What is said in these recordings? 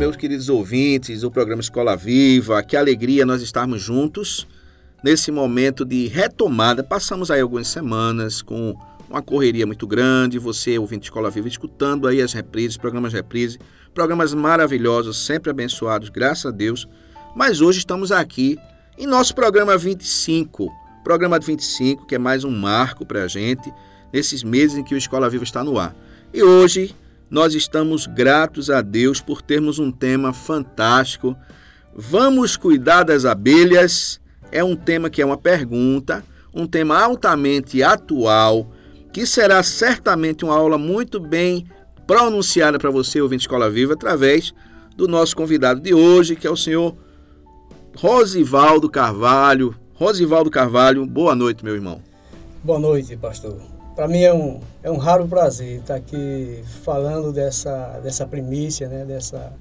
Meus queridos ouvintes do programa Escola Viva. Que alegria nós estarmos juntos nesse momento de retomada. Passamos aí algumas semanas com uma correria muito grande, você, ouvinte Escola Viva, escutando aí as reprises, programas reprises, programas maravilhosos, sempre abençoados, graças a Deus. Mas hoje estamos aqui em nosso programa 25, programa 25, que é mais um marco para a gente, nesses meses em que o Escola Viva está no ar. E hoje nós estamos gratos a Deus por termos um tema fantástico. Vamos cuidar das abelhas? É um tema que é uma pergunta, um tema altamente atual, que será certamente uma aula muito bem pronunciada para você, ouvinte Escola Viva, através do nosso convidado de hoje, que é o senhor Rosivaldo Carvalho. Rosivaldo Carvalho, boa noite, meu irmão. Boa noite, pastor. Para mim é um, é um raro prazer estar aqui falando dessa, dessa primícia, né? dessa,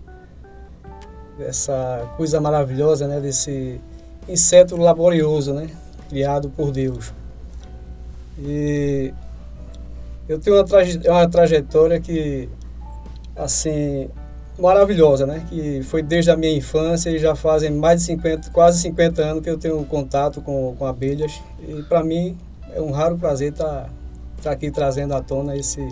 dessa coisa maravilhosa, né? desse inseto laborioso, né? criado por Deus. E eu tenho uma, traje, uma trajetória que, assim, maravilhosa, né? Que foi desde a minha infância e já fazem mais de 50, quase 50 anos que eu tenho contato com, com abelhas. E para mim é um raro prazer estar tá, tá aqui trazendo à tona esse,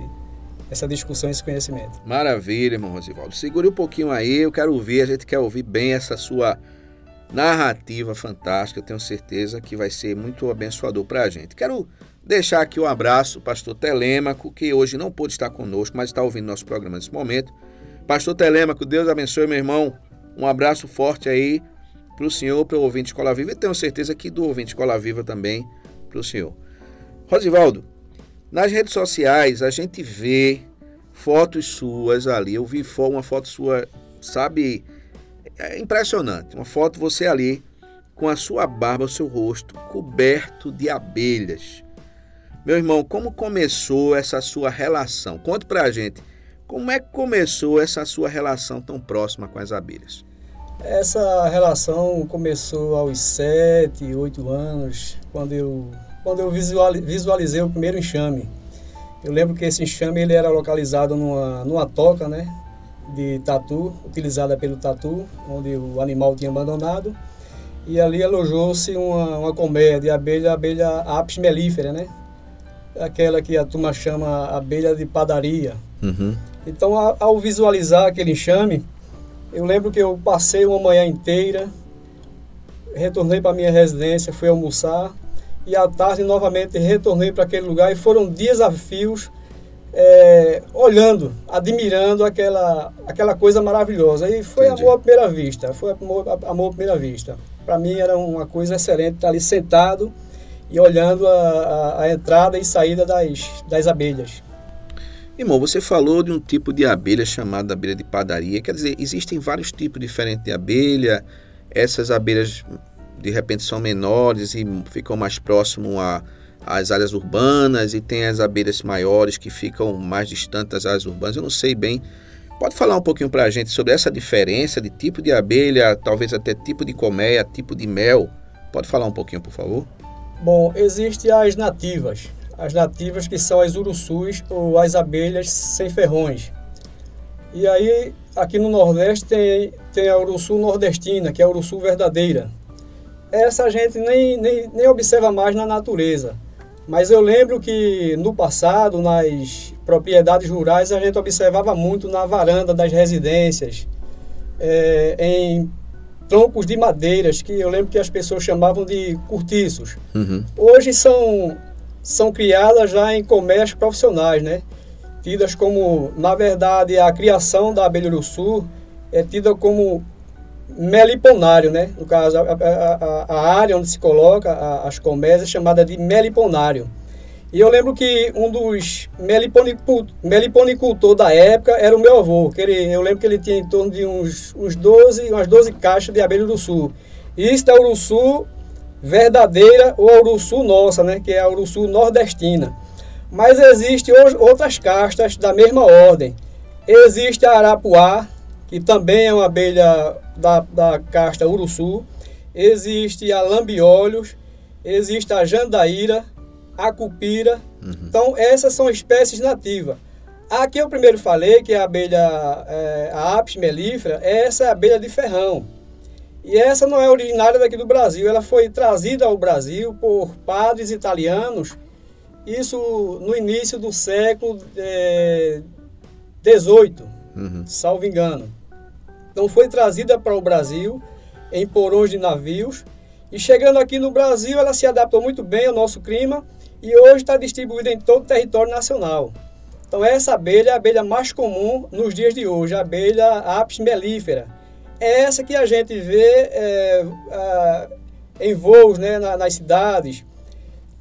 essa discussão, esse conhecimento. Maravilha, irmão Rosivaldo. Segure um pouquinho aí, eu quero ouvir, a gente quer ouvir bem essa sua narrativa fantástica. Eu tenho certeza que vai ser muito abençoador para a gente. Quero deixar aqui um abraço, pastor Telêmaco, que hoje não pôde estar conosco, mas está ouvindo nosso programa nesse momento. Pastor Telêmaco, Deus abençoe, meu irmão. Um abraço forte aí para o senhor, para o ouvinte Escola Viva e tenho certeza que do ouvinte Escola Viva também para o senhor. Rosivaldo, nas redes sociais a gente vê fotos suas ali. Eu vi uma foto sua, sabe, é impressionante. Uma foto você ali com a sua barba, o seu rosto coberto de abelhas. Meu irmão, como começou essa sua relação? Conte pra gente como é que começou essa sua relação tão próxima com as abelhas? Essa relação começou aos sete, oito anos, quando eu, quando eu visualizei o primeiro enxame. Eu lembro que esse enxame ele era localizado numa, numa toca né, de tatu, utilizada pelo tatu, onde o animal tinha abandonado. E ali alojou-se uma, uma colmeia de abelha, abelha apis mellifera, né? Aquela que a turma chama abelha de padaria. Uhum. Então, ao visualizar aquele enxame, eu lembro que eu passei uma manhã inteira, retornei para minha residência, fui almoçar e à tarde novamente retornei para aquele lugar e foram desafios é, olhando, admirando aquela, aquela coisa maravilhosa. E foi Entendi. amor à primeira vista, foi amor, amor à primeira vista. Para mim era uma coisa excelente estar ali sentado e olhando a, a, a entrada e saída das, das abelhas. Irmão, você falou de um tipo de abelha chamada abelha de padaria. Quer dizer, existem vários tipos diferentes de abelha. Essas abelhas, de repente, são menores e ficam mais próximo a, às áreas urbanas. E tem as abelhas maiores que ficam mais distantes das áreas urbanas. Eu não sei bem. Pode falar um pouquinho para a gente sobre essa diferença de tipo de abelha, talvez até tipo de colmeia, tipo de mel? Pode falar um pouquinho, por favor? Bom, existem as nativas, as nativas que são as urussus ou as abelhas sem ferrões. E aí, aqui no Nordeste tem, tem a urussu nordestina, que é a urussu verdadeira. Essa a gente nem, nem, nem observa mais na natureza. Mas eu lembro que no passado, nas propriedades rurais, a gente observava muito na varanda das residências, é, em troncos de madeiras, que eu lembro que as pessoas chamavam de cortiços. Uhum. Hoje são são criadas já em comércios profissionais, né? Tidas como, na verdade, a criação da abelha uruçu é tida como meliponário, né? No caso, a, a, a área onde se coloca a, as colmeias é chamada de meliponário. E eu lembro que um dos meliponicultor da época era o meu avô, que ele, eu lembro que ele tinha em torno de uns, uns 12, umas 12 caixas de abelha do sul. Isso é a uruçu verdadeira ou a uruçu nossa, né? Que é a uruçu nordestina. Mas existem outras castas da mesma ordem. Existe a arapuá, que também é uma abelha da, da casta uruçu. Existe a lambiolhos, existe a jandaíra, a cupira. Uhum. Então, essas são espécies nativas. Aqui eu primeiro falei que a abelha, é, a Apis mellifera, essa é a abelha de ferrão. E essa não é originária daqui do Brasil, ela foi trazida ao Brasil por padres italianos, isso no início do século XVIII, é, uhum. salvo engano. Então foi trazida para o Brasil em porões de navios, e chegando aqui no Brasil ela se adaptou muito bem ao nosso clima, e hoje está distribuída em todo o território nacional. Então essa abelha é a abelha mais comum nos dias de hoje, a abelha Apis mellifera. É essa que a gente vê é, em voos né, na, nas cidades,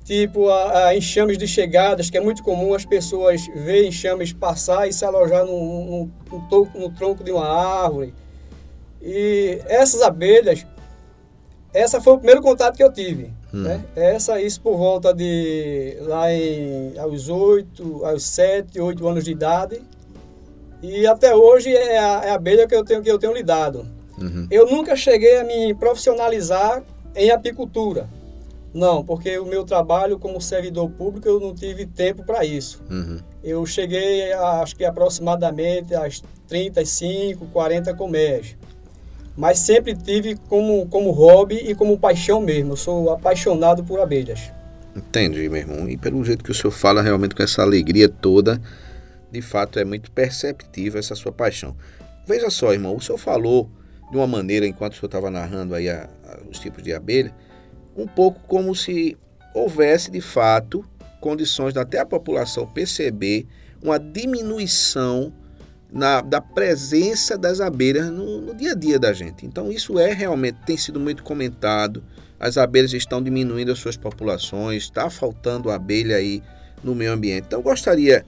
tipo a, a, enxames de chegadas, que é muito comum as pessoas verem enxames passar e se alojar no, no, no, no tronco de uma árvore. E essas abelhas, essa foi o primeiro contato que eu tive. Hum. Né? Essa, isso por volta de lá em, aos 8, aos 7, 8 anos de idade. E até hoje é a, é a abelha que eu tenho, que eu tenho lidado. Uhum. Eu nunca cheguei a me profissionalizar em apicultura. Não, porque o meu trabalho como servidor público eu não tive tempo para isso. Uhum. Eu cheguei, a, acho que aproximadamente às 35, 40 colmeias mas sempre tive como, como hobby e como paixão mesmo. Eu sou apaixonado por abelhas. Entendi, meu irmão. E pelo jeito que o senhor fala realmente com essa alegria toda, de fato é muito perceptível essa sua paixão. Veja só, irmão, o senhor falou de uma maneira, enquanto o senhor estava narrando aí a, a, os tipos de abelha, um pouco como se houvesse de fato condições de até a população perceber uma diminuição na, da presença das abelhas no, no, dia a dia da gente. Então isso é realmente, tem sido muito comentado, as abelhas estão diminuindo as suas populações, está faltando abelha aí no meio ambiente. Então eu gostaria,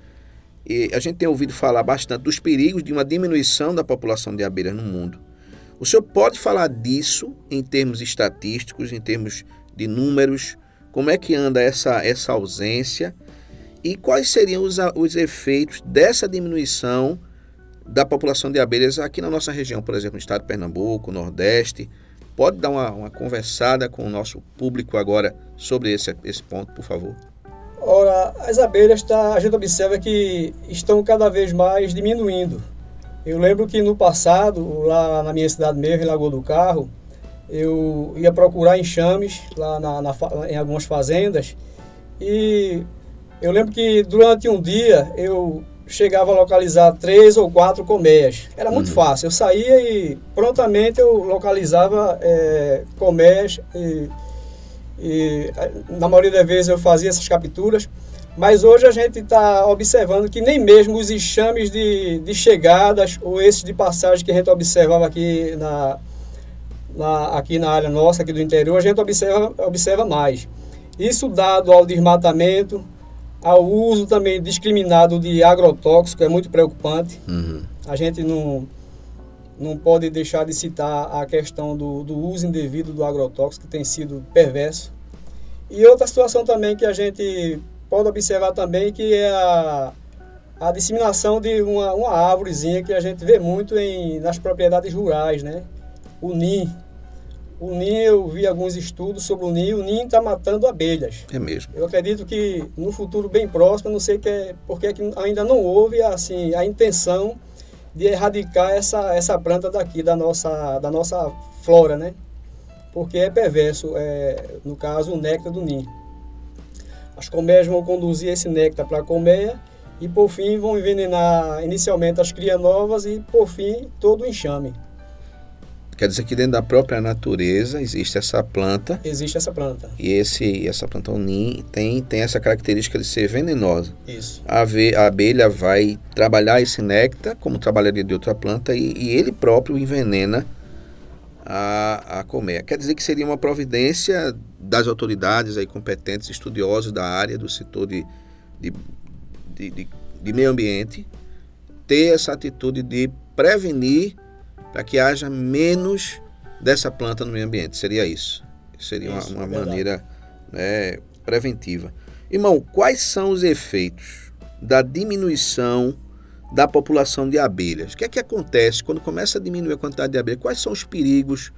a gente tem ouvido falar bastante dos perigos de uma diminuição da população de abelhas no mundo. O senhor pode falar disso em termos estatísticos, em termos de números, como é que anda essa, essa ausência e quais seriam os, os efeitos dessa diminuição da população de abelhas aqui na nossa região, por exemplo, no estado de Pernambuco, Nordeste. Pode dar uma, uma conversada com o nosso público agora sobre esse, esse ponto, por favor? Ora, as abelhas, tá, a gente observa que estão cada vez mais diminuindo. Eu lembro que no passado, lá na minha cidade mesmo, em Lagoa do Carro, eu ia procurar enxames lá na, na, em algumas fazendas e eu lembro que durante um dia eu chegava a localizar três ou quatro colmeias. Era muito uhum. fácil. Eu saía e prontamente eu localizava é, colmeias e, e, na maioria das vezes eu fazia essas capturas. Mas hoje a gente está observando que nem mesmo os enxames de, de chegadas ou esses de passagem que a gente observava aqui na, na, aqui na área nossa, aqui do interior, a gente observa, observa mais. Isso dado ao desmatamento, ao uso também discriminado de agrotóxico, é muito preocupante. Uhum. A gente não, não pode deixar de citar a questão do, do uso indevido do agrotóxico, que tem sido perverso. E outra situação também que a gente pode observar também, que é a, a disseminação de uma, uma árvorezinha que a gente vê muito em, nas propriedades rurais, né? O NIM, o eu vi alguns estudos sobre o NIM, o NIM está matando abelhas. É mesmo. Eu acredito que no futuro bem próximo, não sei que é, porque é que ainda não houve assim, a intenção de erradicar essa, essa planta daqui, da nossa, da nossa flora, né? Porque é perverso, é, no caso, o néctar do NIM. As colmeias vão conduzir esse néctar para a colmeia e, por fim, vão envenenar inicialmente as crias novas e, por fim, todo o enxame. Quer dizer que dentro da própria natureza existe essa planta. Existe essa planta. E esse, essa planta unim tem, tem essa característica de ser venenosa. Isso. A, ve, a abelha vai trabalhar esse néctar como trabalharia de outra planta e, e ele próprio envenena a, a colmeia. Quer dizer que seria uma providência das autoridades aí competentes, estudiosos da área, do setor de, de, de, de, de meio ambiente, ter essa atitude de prevenir para que haja menos dessa planta no meio ambiente. Seria isso. Seria isso, uma, uma é maneira né, preventiva. Irmão, quais são os efeitos da diminuição da população de abelhas? O que é que acontece quando começa a diminuir a quantidade de abelhas? Quais são os perigos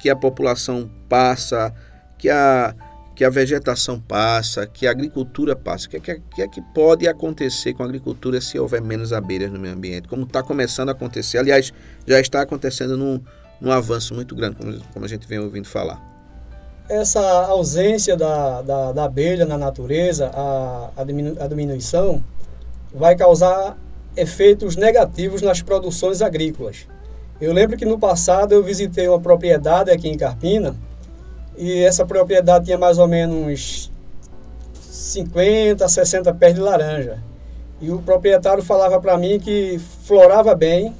que a população passa, que a, que a vegetação passa, que a agricultura passa? O que é que, que, é que pode acontecer com a agricultura se houver menos abelhas no meio ambiente? Como está começando a acontecer, aliás, já está acontecendo num, num avanço muito grande, como, como a gente vem ouvindo falar essa ausência da, da, da, abelha na natureza, a, a, diminu, a diminuição, vai causar efeitos negativos nas produções agrícolas. Eu lembro que no passado eu visitei uma propriedade aqui em Carpina e essa propriedade tinha mais ou menos 50, 60 pés de laranja. E o proprietário falava para mim que florava bem,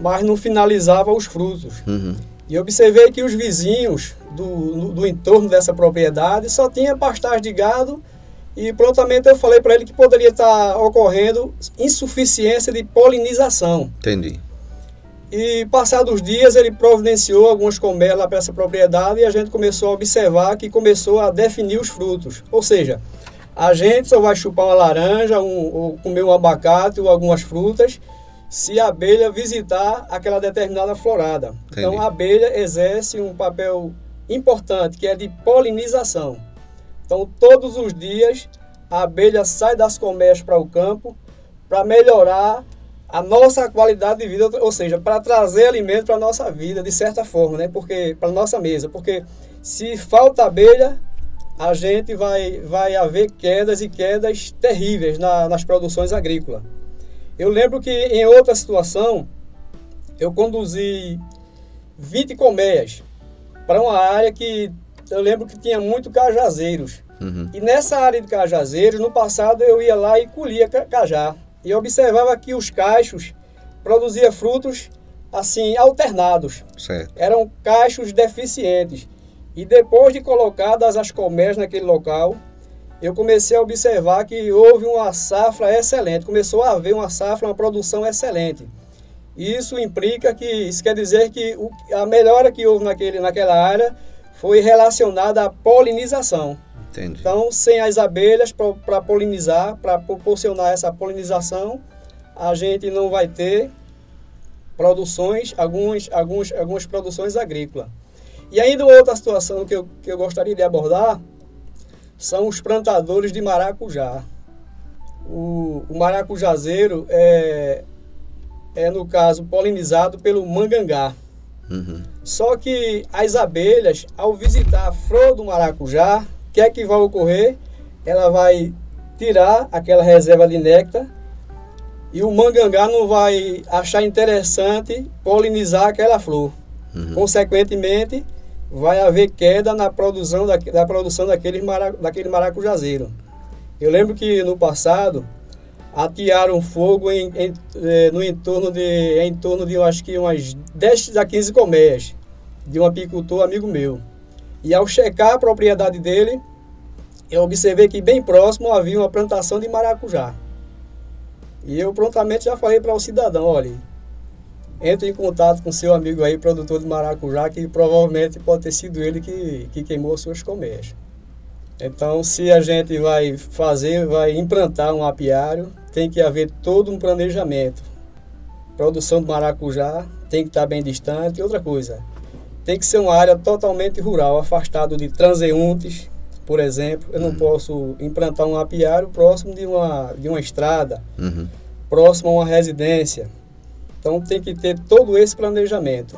mas não finalizava os frutos. Uhum. E observei que os vizinhos do, do entorno dessa propriedade só tinha pastagem de gado e prontamente eu falei para ele que poderia estar ocorrendo insuficiência de polinização. Entendi. E passados os dias ele providenciou algumas colmeias lá para essa propriedade e a gente começou a observar que começou a definir os frutos. Ou seja, a gente só vai chupar uma laranja, um, ou comer um abacate ou algumas frutas se a abelha visitar aquela determinada florada. Entendi. Então a abelha exerce um papel importante que é de polinização. Então todos os dias a abelha sai das colmeias para o campo para melhorar a nossa qualidade de vida, ou seja, para trazer alimento para a nossa vida de certa forma, né? Porque para nossa mesa, porque se falta abelha, a gente vai vai haver quedas e quedas terríveis na, nas produções agrícolas. Eu lembro que em outra situação, eu conduzi 20 colmeias para uma área que eu lembro que tinha muito cajazeiros. Uhum. E nessa área de cajazeiros, no passado eu ia lá e colhia cajá. E observava que os cachos produziam frutos assim alternados. Certo. Eram cachos deficientes. E depois de colocadas as colmeias naquele local, eu comecei a observar que houve uma safra excelente, começou a haver uma safra, uma produção excelente. Isso implica que, isso quer dizer que o, a melhora que houve naquele, naquela área foi relacionada à polinização. Entendi. Então, sem as abelhas para polinizar, para proporcionar essa polinização, a gente não vai ter produções, alguns, alguns, algumas produções agrícolas. E ainda outra situação que eu, que eu gostaria de abordar são os plantadores de maracujá. O, o maracujazeiro é, é, no caso, polinizado pelo mangangá. Uhum. Só que as abelhas, ao visitar a flor do maracujá, que é que vai ocorrer? Ela vai tirar aquela reserva de néctar e o mangangá não vai achar interessante polinizar aquela flor. Uhum. Consequentemente, vai haver queda na produção, da, da produção daquele, mara, daquele maracujazeiro. Eu lembro que no passado atearam fogo em, em, eh, no entorno de, em torno de, eu acho que umas 10 a 15 colmeias de um apicultor amigo meu. E ao checar a propriedade dele, eu observei que bem próximo havia uma plantação de maracujá. E eu prontamente já falei para o cidadão, olha, entre em contato com seu amigo aí, produtor de maracujá, que provavelmente pode ter sido ele que, que queimou suas colmeias. Então, se a gente vai fazer, vai implantar um apiário, tem que haver todo um planejamento. Produção de maracujá tem que estar bem distante. Outra coisa, tem que ser uma área totalmente rural, afastado de transeuntes, por exemplo. Eu não uhum. posso implantar um apiário próximo de uma, de uma estrada, uhum. próximo a uma residência. Então tem que ter todo esse planejamento.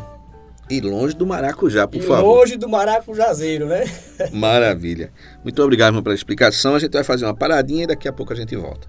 E longe do maracujá, por e favor. Longe do maracujazeiro, né? Maravilha. Muito obrigado irmão, pela explicação. A gente vai fazer uma paradinha e daqui a pouco a gente volta.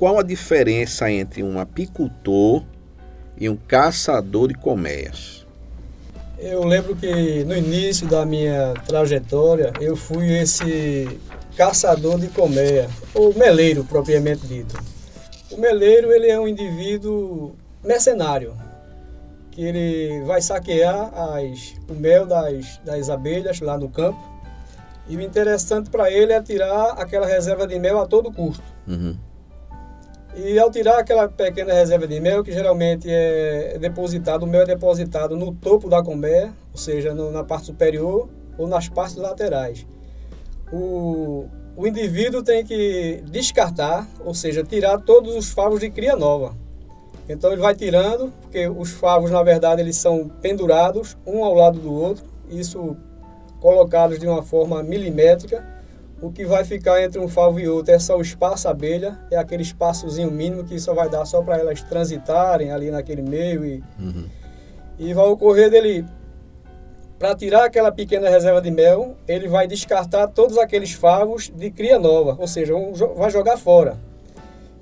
qual a diferença entre um apicultor e um caçador de colmeias? Eu lembro que no início da minha trajetória eu fui esse caçador de colmeia, ou meleiro propriamente dito. O meleiro ele é um indivíduo mercenário, que ele vai saquear as, o mel das, das abelhas lá no campo. E o interessante para ele é tirar aquela reserva de mel a todo custo. Uhum. E ao tirar aquela pequena reserva de mel, que geralmente é depositado, o mel é depositado no topo da colmeia, ou seja, no, na parte superior ou nas partes laterais. O, o indivíduo tem que descartar, ou seja, tirar todos os favos de cria nova. Então ele vai tirando, porque os favos, na verdade, eles são pendurados um ao lado do outro, isso colocados de uma forma milimétrica o que vai ficar entre um favo e outro é só o espaço abelha, é aquele espaçozinho mínimo que só vai dar só para elas transitarem ali naquele meio e, uhum. e vai ocorrer dele para tirar aquela pequena reserva de mel, ele vai descartar todos aqueles favos de cria nova, ou seja, um, vai jogar fora.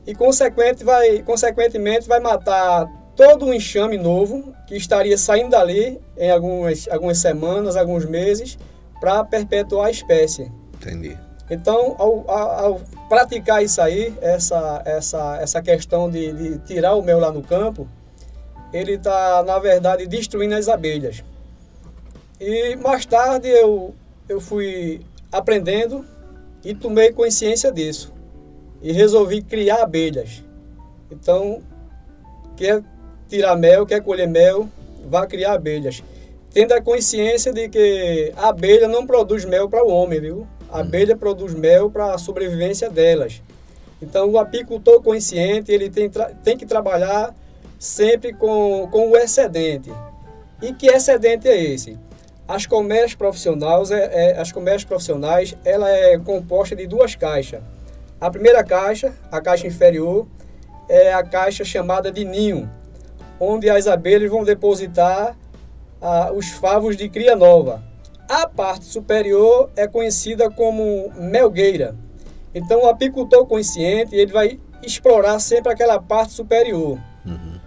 E consequente vai, consequentemente vai matar todo o enxame novo que estaria saindo dali em algumas, algumas semanas, alguns meses, para perpetuar a espécie. Entendi. Então, ao, ao, praticar isso aí, essa, essa, essa questão de, de tirar o mel lá no campo, ele está, na verdade, destruindo as abelhas. E mais tarde eu, eu fui aprendendo e tomei consciência disso. E resolvi criar abelhas. Então, quer tirar mel, quer colher mel, vá criar abelhas. Tendo a consciência de que a abelha não produz mel para o homem, viu? A abelha produz mel para a sobrevivência delas. Então, o apicultor consciente ele tem, tem que trabalhar sempre com, com o excedente. E que excedente é esse? As colmeias profissionais, é, é, as colmeias profissionais, ela é composta de duas caixas. A primeira caixa, a caixa inferior, é a caixa chamada de ninho, onde as abelhas vão depositar ah, os favos de cria nova. A parte superior é conhecida como melgueira. Então, o apicultor consciente ele vai explorar sempre aquela parte superior. Uhum.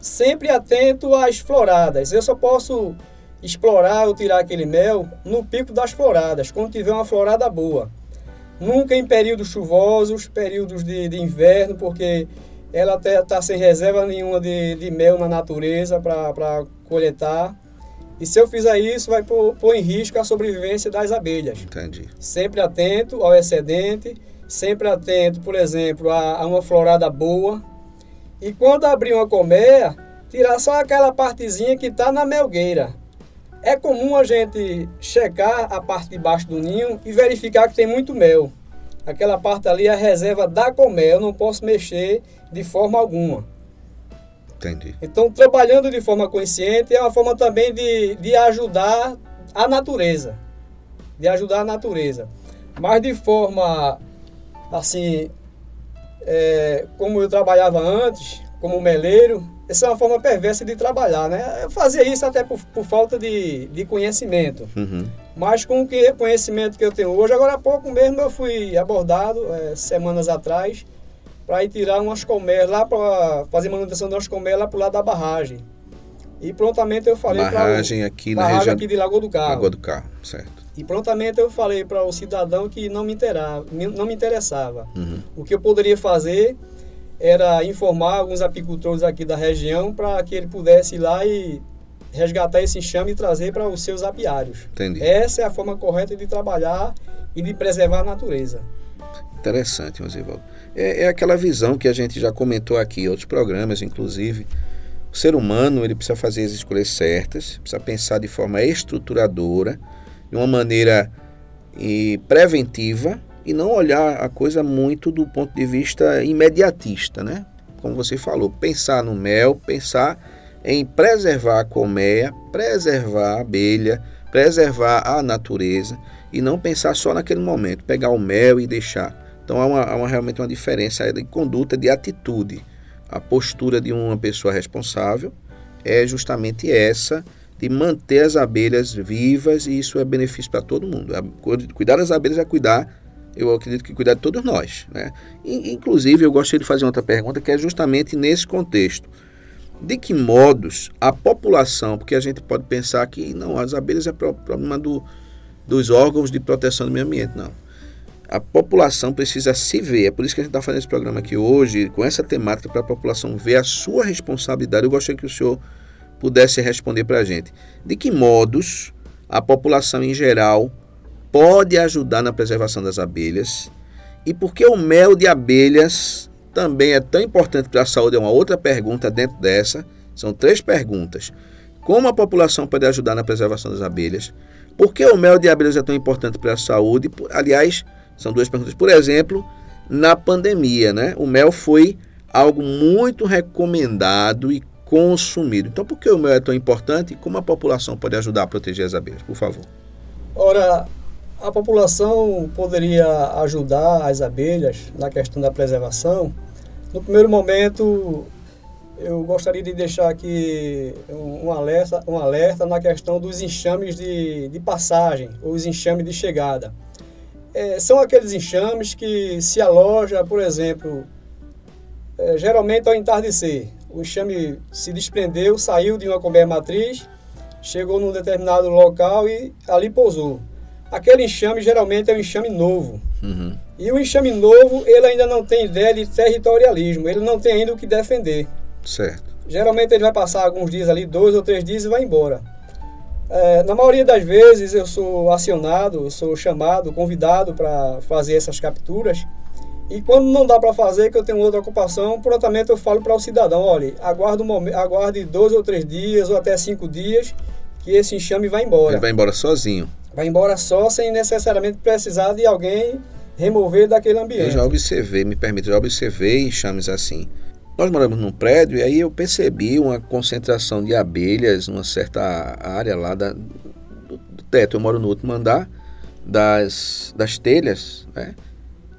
Sempre atento às floradas. Eu só posso explorar ou tirar aquele mel no pico das floradas, quando tiver uma florada boa. Nunca em períodos chuvosos, períodos de, de inverno, porque ela está sem reserva nenhuma de, de mel na natureza para coletar. E se eu fizer isso, vai pôr, pôr em risco a sobrevivência das abelhas. Entendi. Sempre atento ao excedente, sempre atento, por exemplo, a, a uma florada boa. E quando abrir uma colmeia, tirar só aquela partezinha que está na melgueira. É comum a gente checar a parte de baixo do ninho e verificar que tem muito mel. Aquela parte ali é a reserva da colmeia, eu não posso mexer de forma alguma. Entendi. Então, trabalhando de forma consciente é uma forma também de, de ajudar a natureza. De ajudar a natureza. Mas de forma, assim, é, como eu trabalhava antes, como meleiro. Essa é uma forma perversa de trabalhar, né? Eu fazia isso até por, por falta de, de conhecimento. Uhum. Mas com o que, conhecimento que eu tenho hoje, agora há pouco mesmo eu fui abordado, é, semanas atrás, para ir tirar umas colmeias lá para fazer manutenção de umas colmeias lá para o lado da barragem. E prontamente eu falei para Barragem aqui na barragem região aqui de Lagoa do Carro. Lagoa do Carro, certo. E prontamente eu falei para o cidadão que não me, interava, não me interessava. Uhum. O que eu poderia fazer era informar alguns apicultores aqui da região para que ele pudesse ir lá e resgatar esse enxame e trazer para os seus apiários. Entendi. Essa é a forma correta de trabalhar e de preservar a natureza. Interessante, Osivaldo. É, é aquela visão que a gente já comentou aqui em outros programas, inclusive. O ser humano ele precisa fazer as escolhas certas, precisa pensar de forma estruturadora, de uma maneira e, preventiva e não olhar a coisa muito do ponto de vista imediatista, né? Como você falou, pensar no mel, pensar em preservar a colmeia, preservar a abelha, preservar a natureza e não pensar só naquele momento, pegar o mel e deixar. Então há, uma, há uma, realmente uma diferença de conduta, de atitude. A postura de uma pessoa responsável é justamente essa de manter as abelhas vivas e isso é benefício para todo mundo. Cuidar das abelhas é cuidar, eu acredito que cuidar de todos nós. Né? Inclusive, eu gostaria de fazer outra pergunta que é justamente nesse contexto. De que modos a população, porque a gente pode pensar que não, as abelhas é problema do, dos órgãos de proteção do meio ambiente, não a população precisa se ver. É por isso que a gente está fazendo esse programa aqui hoje, com essa temática, para a população ver a sua responsabilidade. Eu gostaria que o senhor pudesse responder para a gente. De que modos a população em geral pode ajudar na preservação das abelhas? E por que o mel de abelhas também é tão importante para a saúde? É uma outra pergunta dentro dessa. São três perguntas. Como a população pode ajudar na preservação das abelhas? Por que o mel de abelhas é tão importante para a saúde? Aliás, são duas perguntas. Por exemplo, na pandemia, né? O mel foi algo muito recomendado e consumido. Então, por que o mel é tão importante e como a população pode ajudar a proteger as abelhas? Por favor. Ora, a população poderia ajudar as abelhas na questão da preservação. No primeiro momento, eu gostaria de deixar aqui um alerta, um alerta na questão dos enxames de, de passagem, ou os enxames de chegada é, são aqueles enxames que se aloja, por exemplo, é, geralmente ao entardecer. O enxame se desprendeu, saiu de uma colmeia matriz, chegou num determinado local e ali pousou. Aquele enxame geralmente é um enxame novo. Uhum. E o enxame novo, ele ainda não tem ideia de territorialismo, ele não tem ainda o que defender. Certo. Geralmente ele vai passar alguns dias ali, dois ou três dias e vai embora. É, na maioria das vezes eu sou acionado, eu sou chamado, convidado para fazer essas capturas. E quando não dá para fazer, que eu tenho outra ocupação, prontamente eu falo para o cidadão, olha, aguarde, um aguarde dois ou três dias ou até cinco dias que esse enxame vai embora. Ele vai embora sozinho. Vai embora só, sem necessariamente precisar de alguém remover daquele ambiente. Eu já observei, me permite, já observei enxames assim. Nós moramos num prédio e aí eu percebi uma concentração de abelhas numa certa área lá da, do, do teto. Eu moro no último andar das, das telhas, né?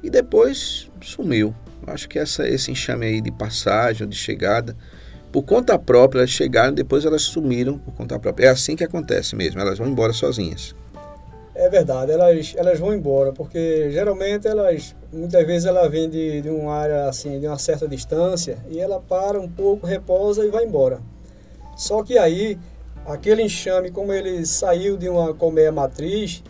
E depois sumiu. Acho que essa, esse enxame aí de passagem, de chegada, por conta própria, elas chegaram, depois elas sumiram por conta própria. É assim que acontece mesmo, elas vão embora sozinhas. É verdade, elas, elas vão embora, porque geralmente elas, muitas vezes ela vem de, de uma área assim, de uma certa distância, e ela para um pouco, repousa e vai embora. Só que aí, aquele enxame, como ele saiu de uma colmeia matriz,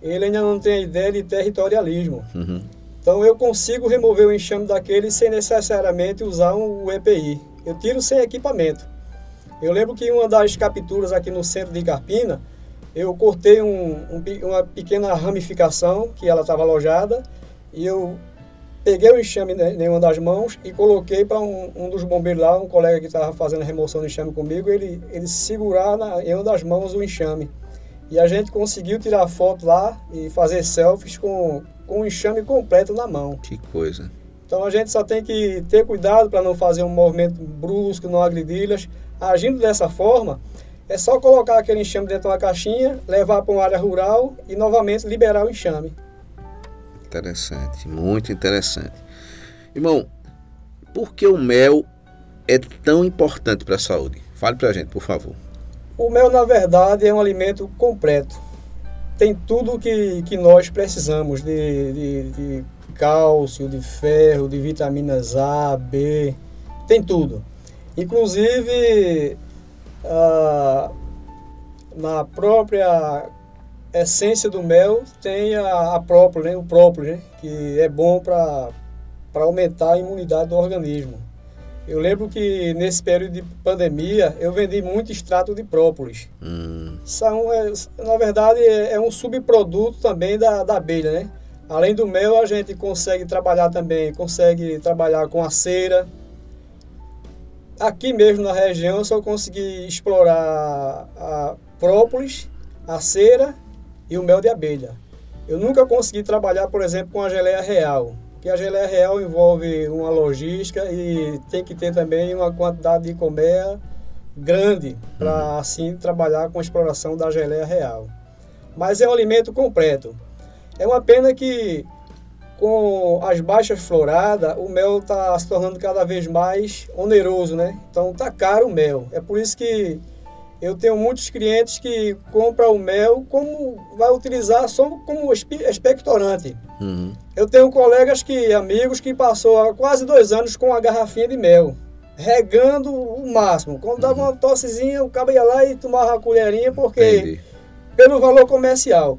ele ainda não tem a ideia de territorialismo. Uhum. Então eu consigo remover o enxame daquele sem necessariamente usar um EPI. Eu tiro sem equipamento. Eu lembro que uma das capturas aqui no centro de Carpina, eu cortei um, um, uma pequena ramificação que ela estava alojada e eu peguei o enxame em uma das mãos e coloquei para um, um, dos bombeiros lá, um colega que estava fazendo a remoção do enxame comigo, ele, ele segurar na, em uma das mãos o enxame. E a gente conseguiu tirar foto lá e fazer selfies com, com o enxame completo na mão. Que coisa. Então a gente só tem que ter cuidado para não fazer um movimento brusco, não agredi-las. Agindo dessa forma, é só colocar aquele enxame dentro de uma caixinha, levar para uma área rural e novamente liberar o enxame. Interessante, muito interessante. Irmão, por que o mel é tão importante para a saúde? Fale para a gente, por favor. O mel, na verdade, é um alimento completo. Tem tudo que, que nós precisamos de, de, de cálcio, de ferro, de vitaminas A, B, tem tudo. Inclusive, ah, na própria essência do mel tem a, a própolis, né? o própolis, né? que é bom para aumentar a imunidade do organismo. Eu lembro que nesse período de pandemia eu vendi muito extrato de própolis. Hum. São, é, na verdade, é, é, um subproduto também da, da abelha, né? Além do mel, a gente consegue trabalhar também, consegue trabalhar com a cera. Aqui mesmo na região, eu só consegui explorar a própolis, a cera e o mel de abelha. Eu nunca consegui trabalhar, por exemplo, com a geleia real, que a geleia real envolve uma logística e tem que ter também uma quantidade de colmeia grande para uhum. assim trabalhar com a exploração da geleia real. Mas é um alimento completo. É uma pena que com as baixas floradas, o mel está se tornando cada vez mais oneroso, né? Então tá caro o mel. É por isso que eu tenho muitos clientes que compram o mel como vai utilizar só como expectorante. Uhum. Eu tenho colegas que, amigos, que passou há quase dois anos com a garrafinha de mel, regando o máximo. Quando dava uhum. uma tossezinha, o cabo ia lá e tomava uma colherinha, porque Entendi. pelo valor comercial.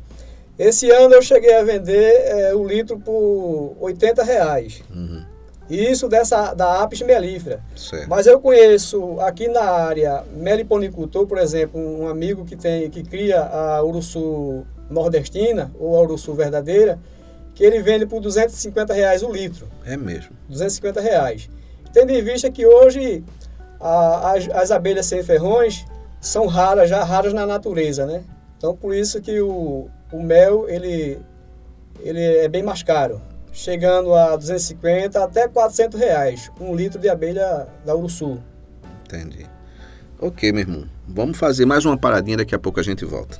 Esse ano eu cheguei a vender é, o litro por 80 reais. Uhum. Isso dessa, da apis melífera. Certo. Mas eu conheço aqui na área meliponicultor, por exemplo, um amigo que tem que cria a uruçu nordestina ou a uruçu verdadeira, que ele vende por 250 reais o litro. É mesmo. 250 reais. Tendo em vista que hoje a, as, as abelhas sem ferrões são raras, já raras na natureza, né? Então por isso que o, o mel ele, ele é bem mais caro chegando a 250 até 400 reais, um litro de abelha da Uruçu. Entendi. Ok, meu irmão. Vamos fazer mais uma paradinha, daqui a pouco a gente volta.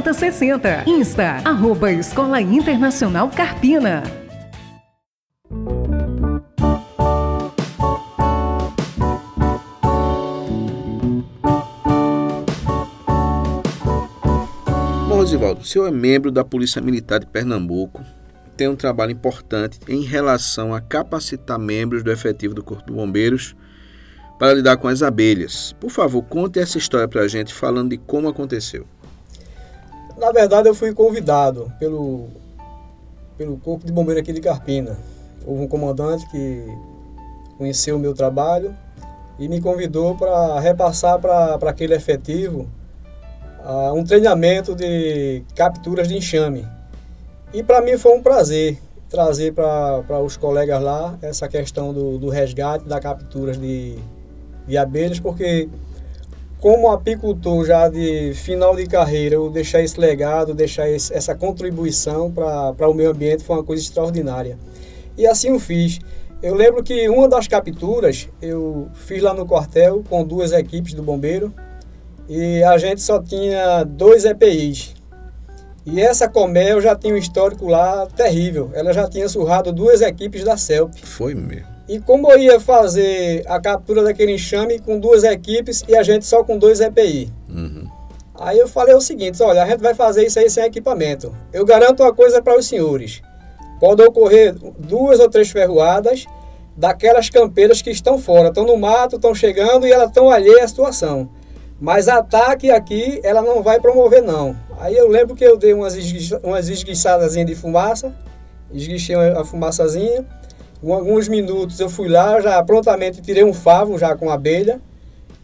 3060. Insta, arroba Escola Internacional Carpina. Rosivaldo, o senhor é membro da Polícia Militar de Pernambuco, tem um trabalho importante em relação a capacitar membros do efetivo do Corpo de Bombeiros para lidar com as abelhas. Por favor, conte essa história para a gente, falando de como aconteceu. Na verdade, eu fui convidado pelo, pelo Corpo de Bombeiro aqui de Carpina. Houve um comandante que conheceu o meu trabalho e me convidou para repassar para aquele efetivo uh, um treinamento de capturas de enxame. E para mim foi um prazer trazer para os colegas lá essa questão do, do resgate, da capturas de, de abelhas, porque como apicultor já de final de carreira, eu deixar esse legado, deixar esse, essa contribuição para o meio ambiente foi uma coisa extraordinária. E assim eu fiz. Eu lembro que uma das capturas eu fiz lá no quartel com duas equipes do bombeiro e a gente só tinha dois EPIs. E essa Comel já tinha um histórico lá terrível. Ela já tinha surrado duas equipes da CELP. Foi mesmo. E como eu ia fazer a captura daquele enxame com duas equipes e a gente só com dois EPI? Uhum. Aí eu falei o seguinte, olha, a gente vai fazer isso aí sem equipamento. Eu garanto uma coisa para os senhores. Pode ocorrer duas ou três ferroadas daquelas campeiras que estão fora, estão no mato, estão chegando e elas estão alheias à situação. Mas ataque aqui ela não vai promover não. Aí eu lembro que eu dei umas, esguiça, umas esguiçadas de fumaça, esguichei a fumaçazinha. Com alguns minutos eu fui lá, já prontamente tirei um favo já com abelha,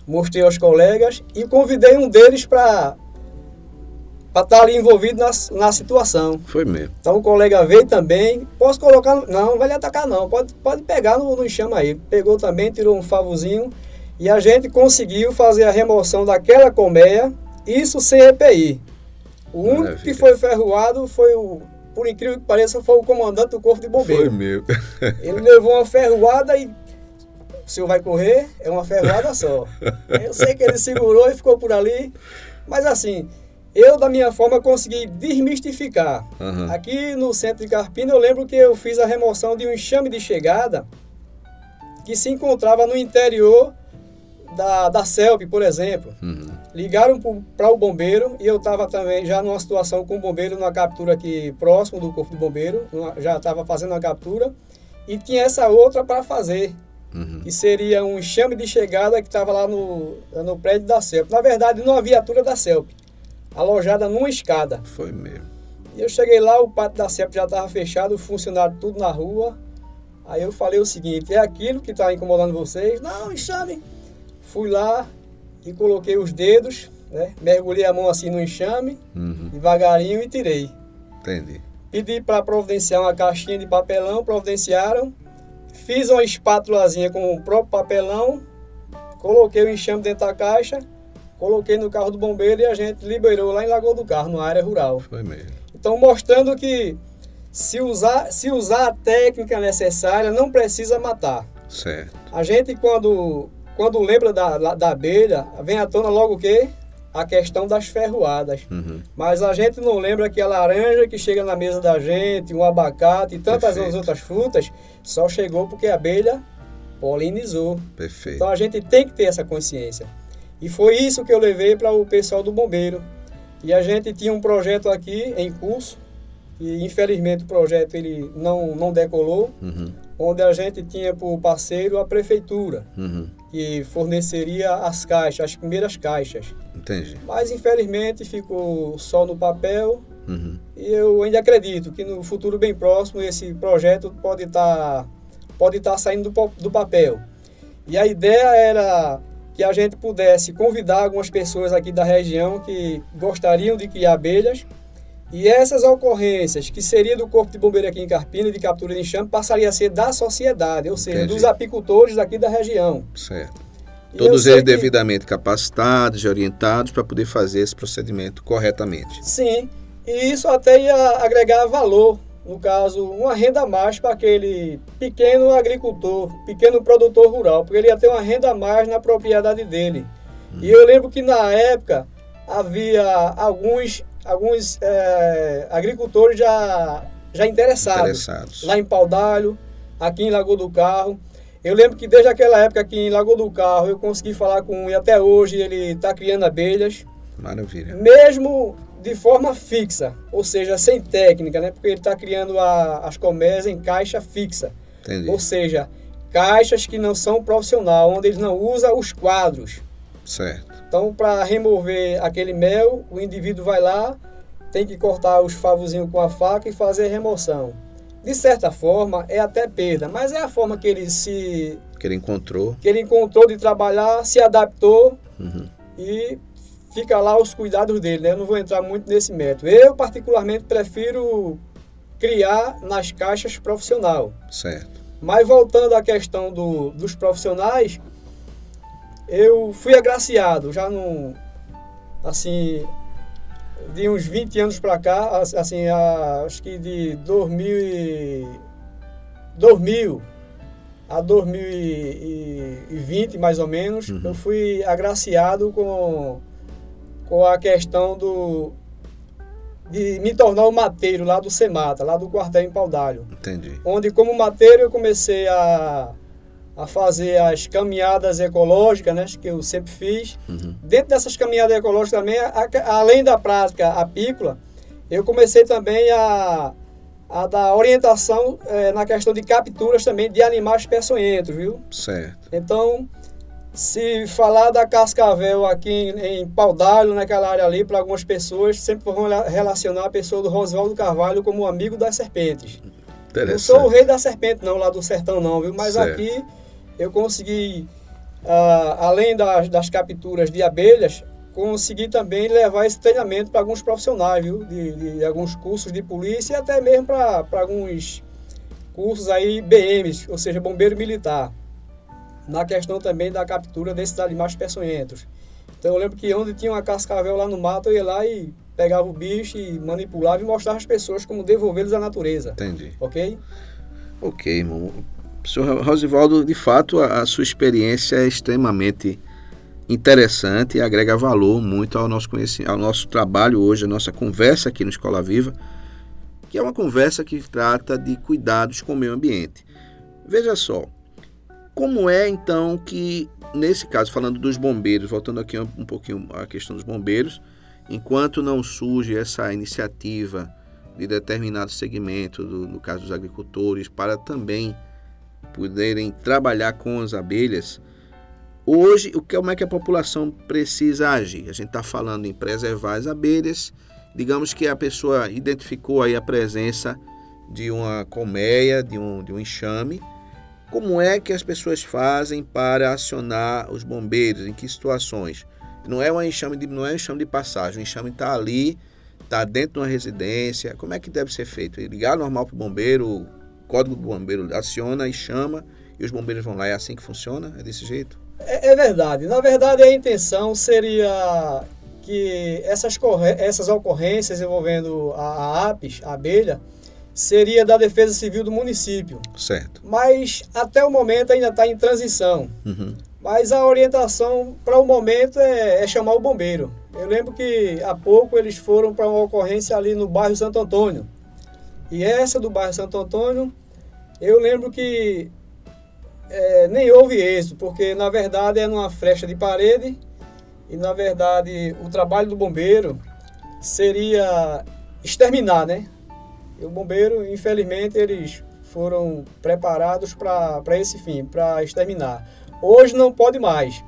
mostrei aos colegas e convidei um deles para para estar tá ali envolvido na, na situação. Foi mesmo. Então o colega veio também, posso colocar, não, não vai lhe atacar não, pode, pode pegar no, no enxame aí. Pegou também, tirou um favozinho e a gente conseguiu fazer a remoção daquela colmeia, isso sem EPI. O único Maravilha. que foi ferroado foi o, por incrível que pareça, foi o comandante do Corpo de Bombeiros. Foi meu. Ele levou uma ferroada e o senhor vai correr, é uma ferroada só. Eu sei que ele segurou e ficou por ali, mas assim, eu da minha forma consegui desmistificar. Uhum. Aqui no centro de Carpina eu lembro que eu fiz a remoção de um enxame de chegada que se encontrava no interior da, da CELP, por exemplo. Uhum. Ligaram para o bombeiro e eu estava também já numa situação com o bombeiro, numa captura aqui próximo do Corpo do Bombeiro, já estava fazendo a captura e tinha essa outra para fazer, uhum. que seria um enxame de chegada que estava lá no, no prédio da CELP. Na verdade, numa viatura da CELP, alojada numa escada. Foi mesmo. E eu cheguei lá, o pátio da CELP já estava fechado, o funcionário tudo na rua. Aí eu falei o seguinte, é aquilo que está incomodando vocês? Não, enxame Fui lá e coloquei os dedos, né? mergulhei a mão assim no enxame, uhum. devagarinho e tirei. Entendi. Pedi para providenciar uma caixinha de papelão, providenciaram. Fiz uma espátulazinha com o próprio papelão, coloquei o enxame dentro da caixa, coloquei no carro do bombeiro e a gente liberou lá em Lagoa do Carro, na área rural. Foi mesmo. Então, mostrando que se usar, se usar a técnica necessária, não precisa matar. Certo. A gente, quando quando lembra da, da abelha, vem à tona logo o quê? A questão das ferroadas. Uhum. Mas a gente não lembra que a laranja que chega na mesa da gente, um abacate e tantas Perfeito. outras frutas, só chegou porque a abelha polinizou. Perfeito. Então a gente tem que ter essa consciência. E foi isso que eu levei para o pessoal do bombeiro. E a gente tinha um projeto aqui em curso, e infelizmente o projeto ele não, não decolou, uhum. Onde a gente tinha por parceiro a prefeitura. Uhum que forneceria as caixas, as primeiras caixas. Entendi. Mas infelizmente ficou só no papel. Uhum. E eu ainda acredito que no futuro bem próximo esse projeto pode estar tá, pode tá saindo do, do papel. E a ideia era que a gente pudesse convidar algumas pessoas aqui da região que gostariam de criar abelhas e essas ocorrências, que seria do Corpo de Bombeiro aqui em Carpina, de captura de enxame, passaria a ser da sociedade, ou seja, Entendi. dos apicultores daqui da região. Certo. E Todos eles que... devidamente capacitados e orientados para poder fazer esse procedimento corretamente. Sim, e isso até ia agregar valor, no caso, uma renda a mais para aquele pequeno agricultor, pequeno produtor rural, porque ele ia ter uma renda a mais na propriedade dele. Hum. E eu lembro que na época havia alguns alguns é, agricultores já, já interessados, interessados. Lá em Paudalho, aqui em Lagoa do Carro. Eu lembro que desde aquela época aqui em Lagoa do Carro eu consegui falar com um e até hoje ele está criando abelhas. Maravilha. Mesmo de forma fixa, ou seja, sem técnica, né? Porque ele está criando a, as colmeias em caixa fixa. Entendi. Ou seja, caixas que não são profissional, onde ele não usa os quadros. Certo. Então, para remover aquele mel, o indivíduo vai lá, tem que cortar os favozinhos com a faca e fazer a remoção. De certa forma, é até perda, mas é a forma que ele se... Que ele encontrou. Que ele encontrou de trabalhar, se adaptou uhum. e fica lá os cuidados dele, né? Eu não vou entrar muito nesse método. Eu, particularmente, prefiro criar nas caixas profissional. Certo. Mas voltando à questão do, dos profissionais, eu fui agraciado, já no assim, de uns 20 anos para cá, assim, acho que de 2000, e, 2000 a 2020, mais ou menos, uhum. eu fui agraciado com, com a questão do de me tornar o mateiro lá do Semata, lá do quartel em Paudalho. Entendi. Onde como mateiro eu comecei a a fazer as caminhadas ecológicas, né, que eu sempre fiz. Uhum. Dentro dessas caminhadas ecológicas também, a, a, além da prática apícola, eu comecei também a, a dar orientação é, na questão de capturas também de animais peçonhentos, viu? Certo. Então, se falar da cascavel aqui em, em Paudalho, naquela área ali, para algumas pessoas, sempre vão relacionar a pessoa do Rosvaldo Carvalho como amigo das serpentes. Não sou o rei da serpente, não, lá do sertão, não, viu? Mas certo. aqui eu consegui, ah, além das, das capturas de abelhas, consegui também levar esse treinamento para alguns profissionais, viu? De, de, alguns cursos de polícia e até mesmo para alguns cursos aí BMs, ou seja, bombeiro militar, na questão também da captura desses animais peçonhentos. Então eu lembro que onde tinha uma cascavel lá no mato, eu ia lá e pegava o bicho e manipulava e mostrava às pessoas como devolvê-los à natureza. Entendi. Ok? Ok, irmão. Senhor Rosivaldo, de fato, a, a, sua experiência é extremamente interessante e agrega valor muito ao nosso conhecimento, ao nosso trabalho hoje, a nossa conversa aqui no Escola Viva, que é uma conversa que trata de cuidados com o meio ambiente. Veja só, como é então que, nesse caso, falando dos bombeiros, voltando aqui um, um pouquinho à questão dos bombeiros, enquanto não surge essa iniciativa de determinado segmento, do, no caso dos agricultores, para também poderem trabalhar com as abelhas, hoje, o que, como é que a população precisa agir? A gente está falando em preservar as abelhas, digamos que a pessoa identificou aí a presença de uma colmeia, de um, de um enxame, como é que as pessoas fazem para acionar os bombeiros? Em que situações? Não é um enxame de, não é um enxame de passagem, o enxame está ali, está dentro de uma residência. Como é que deve ser feito? Ligar normal para o bombeiro, código do bombeiro aciona e chama e os bombeiros vão lá. É assim que funciona? É desse jeito? É, é verdade. Na verdade, a intenção seria que essas, essas ocorrências envolvendo a, a APES, a abelha, seria da Defesa Civil do município. Certo. Mas até o momento ainda está em transição. Uhum. Mas a orientação para o momento é, é, chamar o bombeiro. Eu lembro que há pouco eles foram para uma ocorrência ali no bairro Santo Antônio. E essa do bairro Santo Antônio, eu lembro que é, nem houve êxito, porque na verdade é numa flecha de parede e na verdade o trabalho do bombeiro seria exterminar, né? E o bombeiro, infelizmente, eles foram preparados para esse fim, para exterminar. Hoje não pode mais.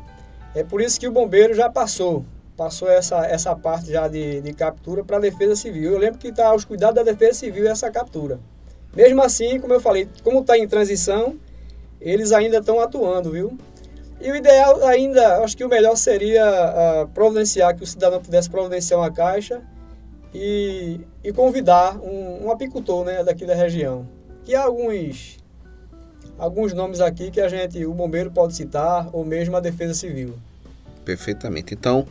É por isso que o bombeiro já passou passou essa, essa parte já de, de captura para a Defesa Civil. Eu lembro que está aos cuidados da Defesa Civil essa captura. Mesmo assim, como eu falei, como está em transição, eles ainda estão atuando, viu? E o ideal ainda, acho que o melhor seria uh, providenciar, que o cidadão pudesse providenciar uma caixa e, e convidar um, um apicultor né, daqui da região. Que há alguns, alguns nomes aqui que a gente, o bombeiro pode citar, ou mesmo a Defesa Civil. Perfeitamente. Então,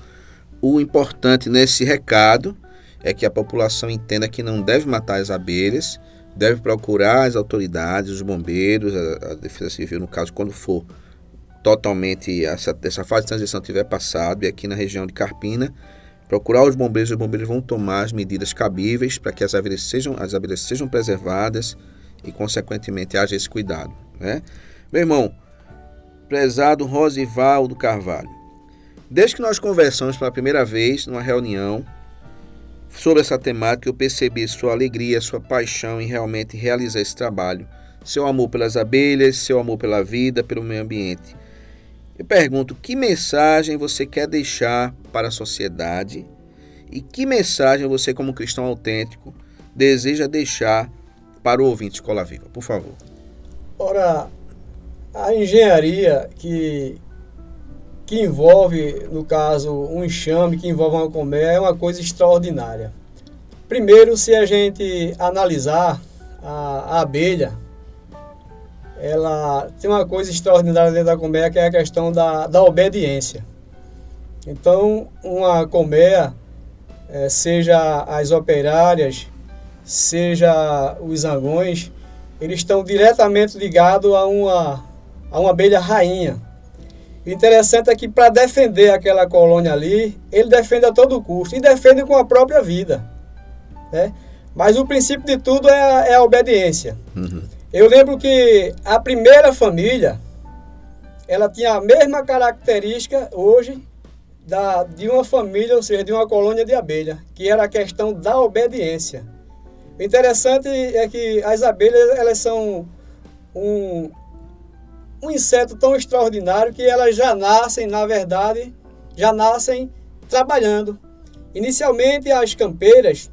o importante nesse recado é que a população entenda que não deve matar as abelhas, deve procurar as autoridades, os bombeiros, a, a Defesa Civil, no caso, quando for totalmente essa, essa fase de transição tiver passado, e aqui na região de Carpina, procurar os bombeiros, os bombeiros vão tomar as medidas cabíveis para que as abelhas sejam, as abelhas sejam preservadas e, consequentemente, haja esse cuidado. Né? Meu irmão, prezado Rosivaldo Carvalho, Desde que nós conversamos pela primeira vez numa reunião sobre essa temática, eu percebi sua alegria, sua paixão em realmente realizar esse trabalho. Seu amor pelas abelhas, seu amor pela vida, pelo meio ambiente. Eu pergunto: que mensagem você quer deixar para a sociedade e que mensagem você, como cristão autêntico, deseja deixar para o ouvinte Escola Viva? Por favor. Ora, a engenharia que que envolve, no caso, um enxame, que envolve uma colmeia, é uma coisa extraordinária. Primeiro, se a gente analisar a, a abelha, ela tem uma coisa extraordinária dentro da colmeia, que é a questão da, da obediência. Então, uma colmeia, é, seja as operárias, seja os zangões, eles estão diretamente ligados a uma, a uma abelha rainha. O interessante é que para defender aquela colônia ali, ele defende a todo custo e defende com a própria vida. Né? Mas o princípio de tudo é a, é a obediência. Uhum. Eu lembro que a primeira família, ela tinha a mesma característica hoje da, de uma família, ou seja, de uma colônia de abelha, que era a questão da obediência. O interessante é que as abelhas elas são um, um inseto tão extraordinário que elas já nascem, na verdade, já nascem trabalhando. Inicialmente as campeiras,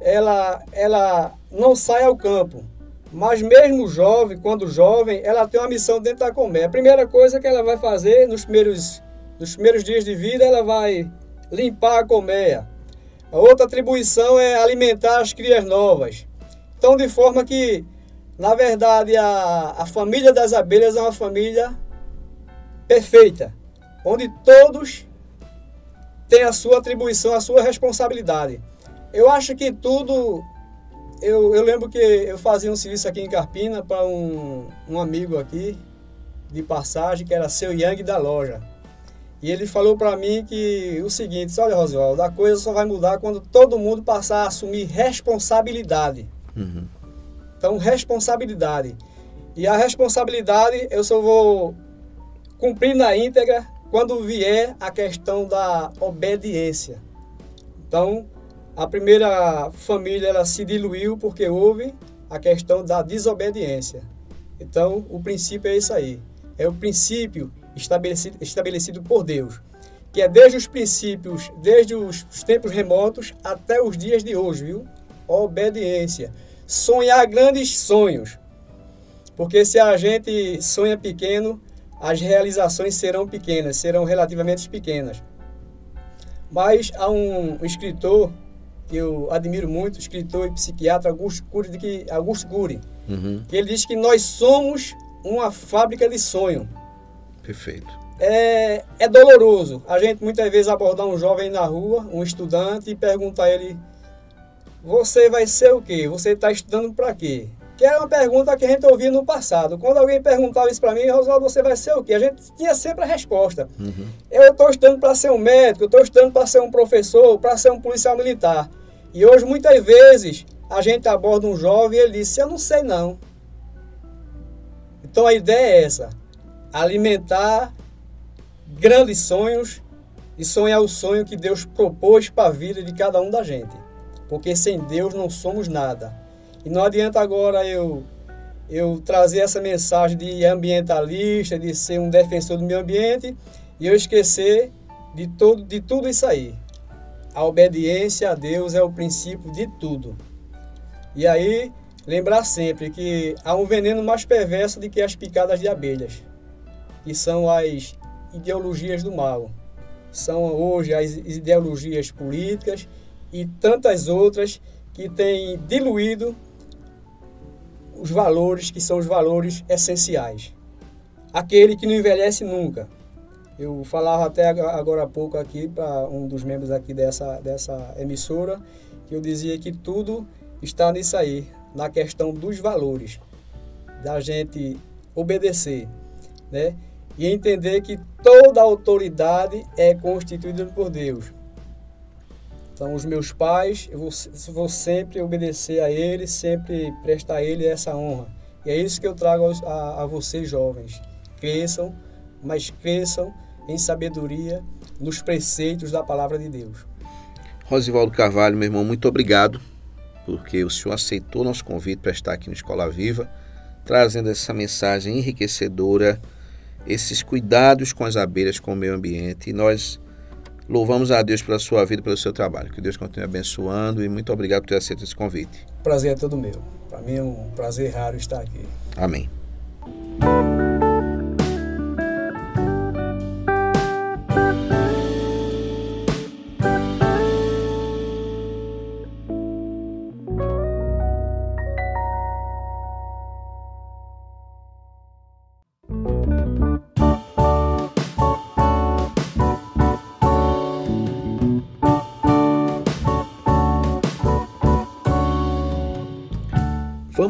ela, ela não sai ao campo, mas mesmo jovem, quando jovem, ela tem uma missão dentro da colmeia. A primeira coisa que ela vai fazer nos primeiros, nos primeiros dias de vida, ela vai limpar a colmeia. A outra atribuição é alimentar as crias novas. Então, de forma que na verdade, a, a família das abelhas é uma família perfeita, onde todos têm a sua atribuição, a sua responsabilidade. Eu acho que tudo. Eu, eu lembro que eu fazia um serviço aqui em Carpina para um, um amigo aqui, de passagem, que era seu Yang da loja. E ele falou para mim que o seguinte: olha, Roswaldo, a coisa só vai mudar quando todo mundo passar a assumir responsabilidade. Uhum. Então, responsabilidade. E a responsabilidade eu só vou cumprir na íntegra quando vier a questão da obediência. Então, a primeira família ela se diluiu porque houve a questão da desobediência. Então, o princípio é isso aí. É o princípio estabelecido, estabelecido por Deus, que é desde os princípios, desde os tempos remotos até os dias de hoje, viu? Obediência sonhar grandes sonhos. Porque se a gente sonha pequeno, as realizações serão pequenas, serão relativamente pequenas. Mas há um escritor que eu admiro muito, escritor e psiquiatra Augusto Cury, que, Augusto Cury uhum. que ele diz que nós somos uma fábrica de sonho. Perfeito. É, é doloroso a gente muitas vezes abordar um jovem na rua, um estudante, e perguntar a ele você vai ser o quê? Você está estudando para quê? Que era uma pergunta que a gente ouvia no passado. Quando alguém perguntava isso para mim, Roswaldo, você vai ser o quê? A gente tinha sempre a resposta. Uhum. Eu estou estudando para ser um médico, eu estou estudando para ser um professor, para ser um policial militar. E hoje, muitas vezes, a gente aborda um jovem e ele diz, eu não sei não. Então a ideia é essa, alimentar grandes sonhos e sonhar o sonho que Deus propôs para a vida de cada um da gente porque sem Deus não somos nada. E não adianta agora eu eu trazer essa mensagem de ambientalista, de ser um defensor do meio ambiente e eu esquecer de todo de tudo isso aí. A obediência a Deus é o princípio de tudo. E aí lembrar sempre que há um veneno mais perverso do que as picadas de abelhas, que são as ideologias do mal. São hoje as ideologias políticas e tantas outras que têm diluído os valores que são os valores essenciais. Aquele que não envelhece nunca. Eu falava até agora há pouco aqui para um dos membros aqui dessa, dessa emissora, que eu dizia que tudo está nisso aí, na questão dos valores, da gente obedecer, né? E entender que toda autoridade é constituída por Deus. Então, os meus pais, eu vou, vou sempre obedecer a eles, sempre prestar a eles essa honra. E é isso que eu trago a, a vocês, jovens. Cresçam, mas cresçam em sabedoria nos preceitos da palavra de Deus. Rosivaldo Carvalho, meu irmão, muito obrigado, porque o senhor aceitou nosso convite para estar aqui no Escola Viva, trazendo essa mensagem enriquecedora, esses cuidados com as abelhas, com o meio ambiente. E nós Louvamos a Deus pela sua vida, pelo seu trabalho. Que Deus continue abençoando e muito obrigado por ter aceito esse convite. prazer é todo meu. Para mim é um prazer raro estar aqui. Amém.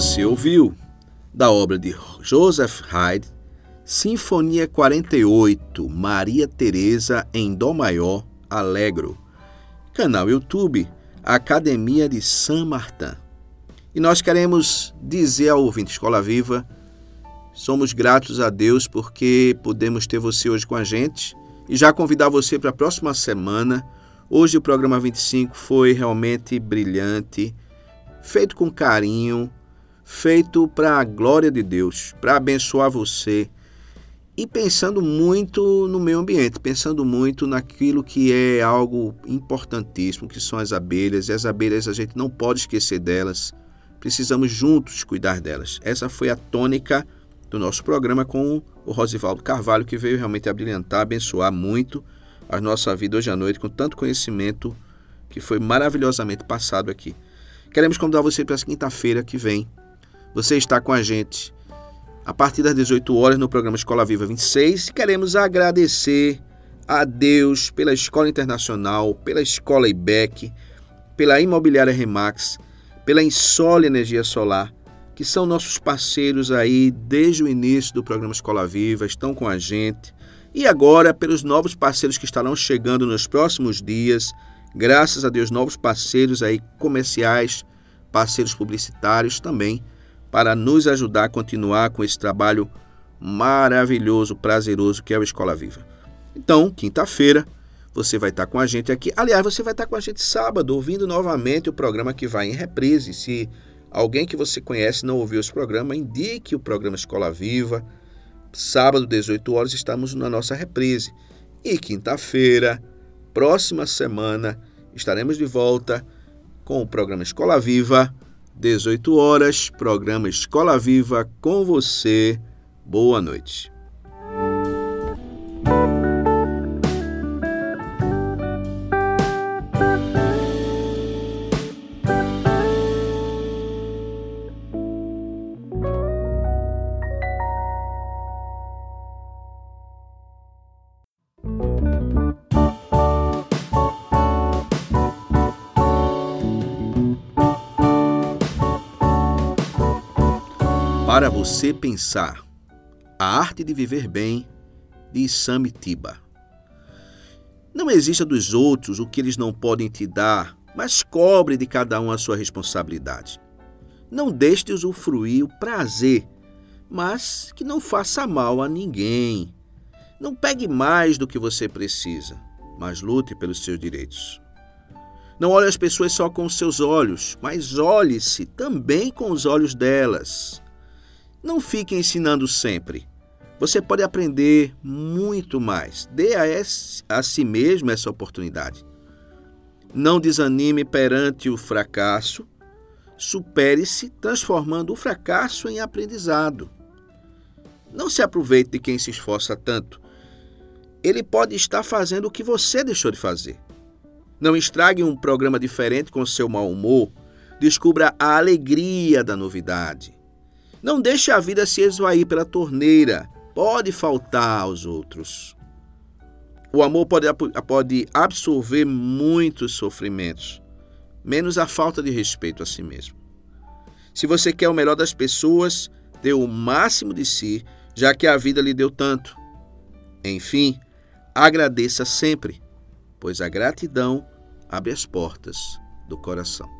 Você ouviu da obra de Joseph Haydn, Sinfonia 48, Maria Teresa em Dó Maior, Alegro. Canal YouTube Academia de San Martin. E nós queremos dizer ao ouvinte Escola Viva, somos gratos a Deus porque podemos ter você hoje com a gente e já convidar você para a próxima semana. Hoje o programa 25 foi realmente brilhante, feito com carinho, feito para a glória de Deus, para abençoar você. E pensando muito no meio ambiente, pensando muito naquilo que é algo importantíssimo, que são as abelhas. E as abelhas a gente não pode esquecer delas. Precisamos juntos cuidar delas. Essa foi a tônica do nosso programa com o Rosivaldo Carvalho, que veio realmente abrilhantar, abençoar muito a nossa vida hoje à noite com tanto conhecimento que foi maravilhosamente passado aqui. Queremos convidar você para essa quinta-feira que vem, você está com a gente a partir das 18 horas no programa Escola Viva 26 e queremos agradecer a Deus pela Escola Internacional, pela Escola IBEC, pela Imobiliária Remax, pela Insole Energia Solar, que são nossos parceiros aí desde o início do programa Escola Viva, estão com a gente. E agora pelos novos parceiros que estarão chegando nos próximos dias, graças a Deus, novos parceiros aí comerciais, parceiros publicitários também para nos ajudar a continuar com esse trabalho maravilhoso, prazeroso que é o Escola Viva. Então, quinta-feira, você vai estar com a gente aqui. Aliás, você vai estar com a gente sábado, ouvindo novamente o programa que vai em reprise. Se alguém que você conhece não ouviu esse programa, indique o programa Escola Viva. Sábado, 18 horas, estamos na nossa reprise. E quinta-feira, próxima semana, estaremos de volta com o programa Escola Viva 18 horas, programa Escola Viva com você. Boa noite. Você pensar. A arte de viver bem, de Samitiba. Não exista dos outros o que eles não podem te dar, mas cobre de cada um a sua responsabilidade. Não deixe de usufruir o prazer, mas que não faça mal a ninguém. Não pegue mais do que você precisa, mas lute pelos seus direitos. Não olhe as pessoas só com os seus olhos, mas olhe-se também com os olhos delas Não fique ensinando sempre. Você pode aprender muito mais. Dê a, esse, a si mesmo essa oportunidade. Não desanime perante o fracasso. Supere-se transformando o fracasso em aprendizado. Não se aproveite de quem se esforça tanto. Ele pode estar fazendo o que você deixou de fazer. Não estrague um programa diferente com seu mau humor. Descubra a alegria da novidade. Não deixe a vida se esvair pela torneira pode faltar aos outros. O amor pode, pode absorver muitos sofrimentos, menos a falta de respeito a si mesmo. Se você quer o melhor das pessoas, dê o máximo de si, já que a vida lhe deu tanto. Enfim, agradeça sempre, pois a gratidão abre as portas do coração.